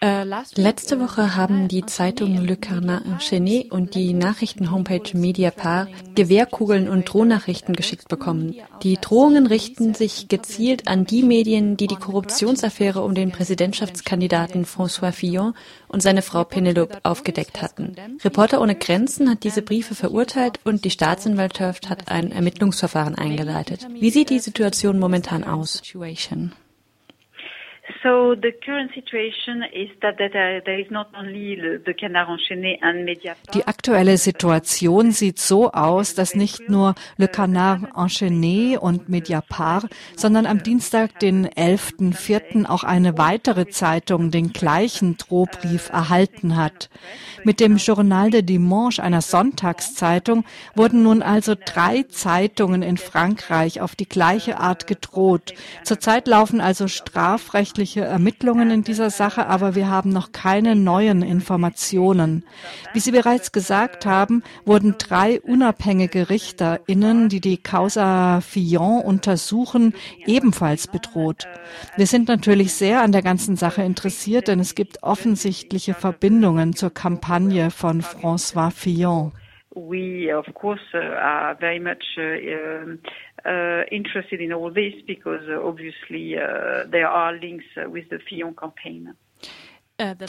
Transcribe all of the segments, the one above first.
Letzte Woche haben die Zeitungen Le Carnet Enchaîné und die Nachrichten-Homepage Mediapart Gewehrkugeln und Drohnachrichten geschickt bekommen. Die Drohungen richten sich gezielt an die Medien, die die Korruptionsaffäre um den Präsidentschaftskandidaten François Fillon und seine Frau Penelope aufgedeckt hatten. Reporter ohne Grenzen hat diese Briefe verurteilt und die Staatsanwaltschaft hat ein Ermittlungsverfahren eingeleitet. Wie sieht die Situation momentan aus? So the current situation is that there is not only the Canard enchaîné and Mediapart. Die aktuelle Situation sieht so aus, dass nicht nur Le Canard enchaîné und Mediapart, sondern am Dienstag, den 11.04. auch eine weitere Zeitung den gleichen Drohbrief erhalten hat. Mit dem Journal de Dimanche, einer Sonntagszeitung, wurden nun also drei Zeitungen in Frankreich auf die gleiche Art gedroht. Zurzeit laufen also strafrechtliche strafrechtliche Ermittlungen in dieser Sache, aber wir haben noch keine neuen Informationen. Wie Sie bereits gesagt haben, wurden drei unabhängige RichterInnen, die die Causa Fillon untersuchen, ebenfalls bedroht. Wir sind natürlich sehr an der ganzen Sache interessiert, denn es gibt offensichtliche Verbindungen zur Kampagne von François Fillon. We of course uh, are very much uh, um, uh, interested in all this because uh, obviously uh, there are links uh, with the Fillon campaign.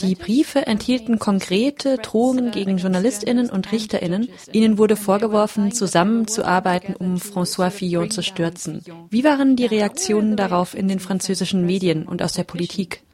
Die Briefe enthielten konkrete Drohungen gegen Journalistinnen und Richterinnen. Ihnen wurde vorgeworfen, zusammenzuarbeiten, um François Fillon zu stürzen. Wie waren die Reaktionen darauf in den französischen Medien und aus der Politik?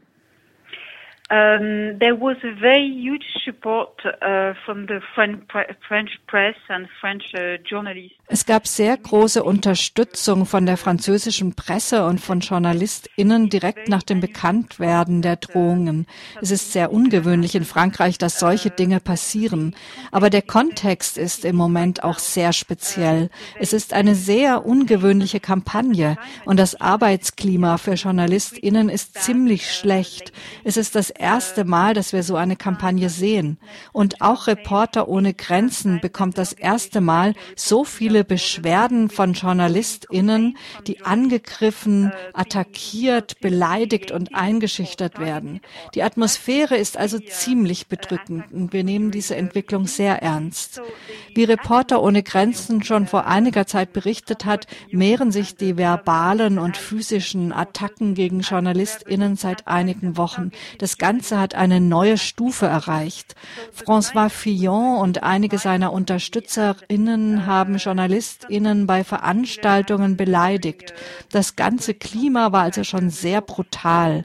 Um, there was a very huge support uh, from the French press and French uh, journalists. Es gab sehr große Unterstützung von der französischen Presse und von JournalistInnen direkt nach dem Bekanntwerden der Drohungen. Es ist sehr ungewöhnlich in Frankreich, dass solche Dinge passieren. Aber der Kontext ist im Moment auch sehr speziell. Es ist eine sehr ungewöhnliche Kampagne und das Arbeitsklima für JournalistInnen ist ziemlich schlecht. Es ist das erste Mal, dass wir so eine Kampagne sehen. Und auch Reporter ohne Grenzen bekommt das erste Mal so viele Beschwerden von JournalistInnen, die angegriffen, attackiert, beleidigt und eingeschüchtert werden. Die Atmosphäre ist also ziemlich bedrückend und wir nehmen diese Entwicklung sehr ernst. Wie Reporter ohne Grenzen schon vor einiger Zeit berichtet hat, mehren sich die verbalen und physischen Attacken gegen JournalistInnen seit einigen Wochen. Das Ganze hat eine neue Stufe erreicht. François Fillon und einige seiner UnterstützerInnen haben JournalistInnen bei Veranstaltungen beleidigt. Das ganze Klima war also schon sehr brutal.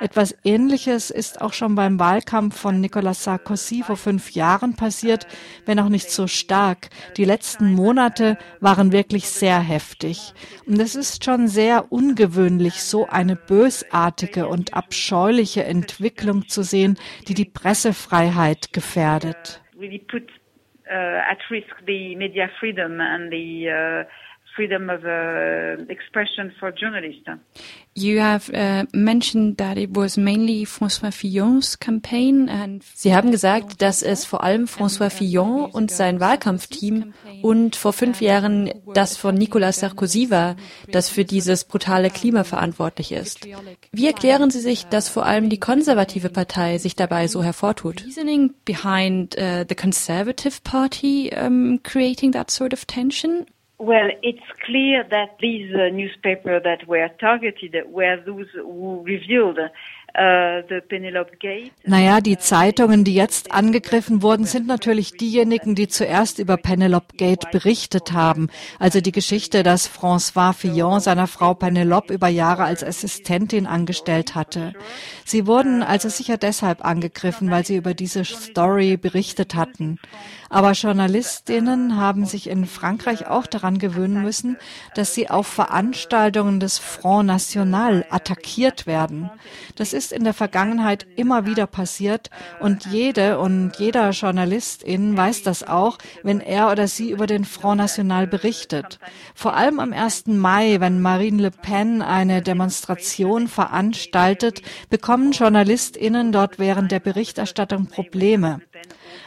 Etwas Ähnliches ist auch schon beim Wahlkampf von Nicolas Sarkozy vor fünf Jahren passiert, wenn auch nicht so stark. Die letzten Monate waren wirklich sehr heftig. Und es ist schon sehr ungewöhnlich, so eine bösartige und abscheuliche Entwicklung Entwicklung zu sehen, die die Pressefreiheit gefährdet. Freedom of uh, expression for journalists. You have uh, mentioned that it was mainly François Fillon's campaign and Sie haben gesagt, dass es vor allem François Fillon und sein Wahlkampfteam und vor fünf Jahren das von Nicolas Sarkozy war, das für dieses brutale Klima verantwortlich ist. Wie erklären Sie sich, dass vor allem die konservative Partei sich dabei so hervortut? Reasoning behind uh, the Conservative Party um, creating that sort of tension? Well, it's clear that these uh, newspapers that were targeted were those who revealed naja, die Zeitungen, die jetzt angegriffen wurden, sind natürlich diejenigen, die zuerst über Penelope Gate berichtet haben. Also die Geschichte, dass François Fillon seiner Frau Penelope über Jahre als Assistentin angestellt hatte. Sie wurden also sicher deshalb angegriffen, weil sie über diese Story berichtet hatten. Aber Journalistinnen haben sich in Frankreich auch daran gewöhnen müssen, dass sie auf Veranstaltungen des Front National attackiert werden. Das ist in der Vergangenheit immer wieder passiert und jede und jeder Journalistin weiß das auch, wenn er oder sie über den Front National berichtet. Vor allem am 1. Mai, wenn Marine Le Pen eine Demonstration veranstaltet, bekommen JournalistInnen dort während der Berichterstattung Probleme.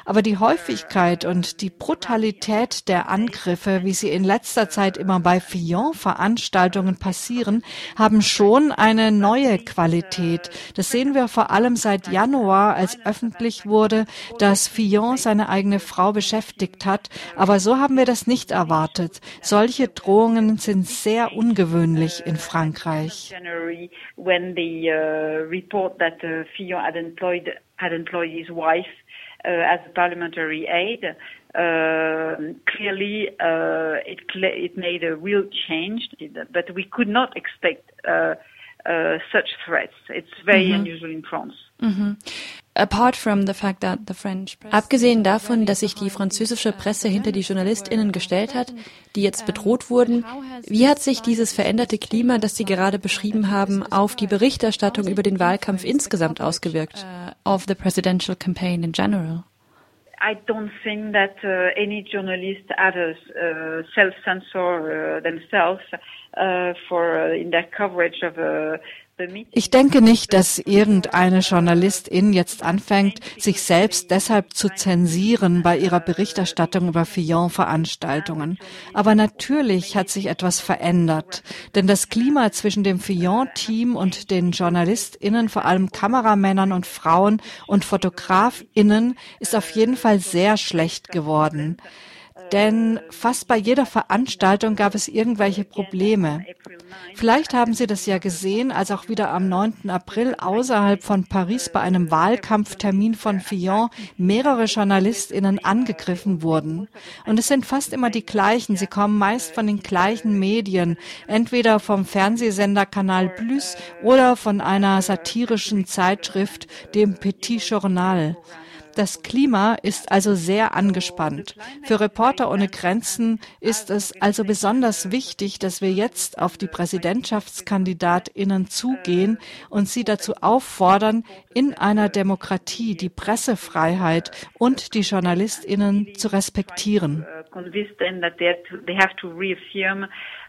Aber die Häufigkeit und die Brutalität der Angriffe, wie sie in letzter Zeit immer bei Fillon-Veranstaltungen passieren, haben schon eine neue Qualität. Das sehen wir vor allem seit Januar, als öffentlich wurde, dass Fillon seine eigene Frau beschäftigt hat. Aber so haben wir das nicht erwartet. Solche Drohungen sind sehr ungewöhnlich in Frankreich. When the uh, report that uh, Fillon had employed had employed his wife as a parliamentary aide. Uh, clearly, uh, it, it made a real change, but we could not expect uh, uh, such threats. It's very mm -hmm. unusual in France. Mm -hmm. Abgesehen davon, dass sich die französische Presse hinter die JournalistInnen gestellt hat, die jetzt bedroht wurden, wie hat sich dieses veränderte Klima, das Sie gerade beschrieben haben, auf die Berichterstattung über den Wahlkampf insgesamt ausgewirkt? Of the presidential campaign in general? I don't think that uh, any journalist ever uh, self-censor uh, themselves uh, for uh, in their coverage of a ich denke nicht, dass irgendeine Journalistin jetzt anfängt, sich selbst deshalb zu zensieren bei ihrer Berichterstattung über Fillon-Veranstaltungen. Aber natürlich hat sich etwas verändert. Denn das Klima zwischen dem Fillon-Team und den JournalistInnen, vor allem Kameramännern und Frauen und FotografInnen, ist auf jeden Fall sehr schlecht geworden denn fast bei jeder Veranstaltung gab es irgendwelche Probleme. Vielleicht haben Sie das ja gesehen, als auch wieder am 9. April außerhalb von Paris bei einem Wahlkampftermin von Fillon mehrere JournalistInnen angegriffen wurden. Und es sind fast immer die gleichen. Sie kommen meist von den gleichen Medien, entweder vom Fernsehsender Kanal Plus oder von einer satirischen Zeitschrift, dem Petit Journal. Das Klima ist also sehr angespannt. Für Reporter ohne Grenzen ist es also besonders wichtig, dass wir jetzt auf die Präsidentschaftskandidatinnen zugehen und sie dazu auffordern, in einer Demokratie die Pressefreiheit und die Journalistinnen zu respektieren.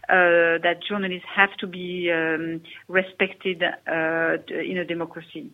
Uh, that journalists have to be um, respected uh, in a democracy.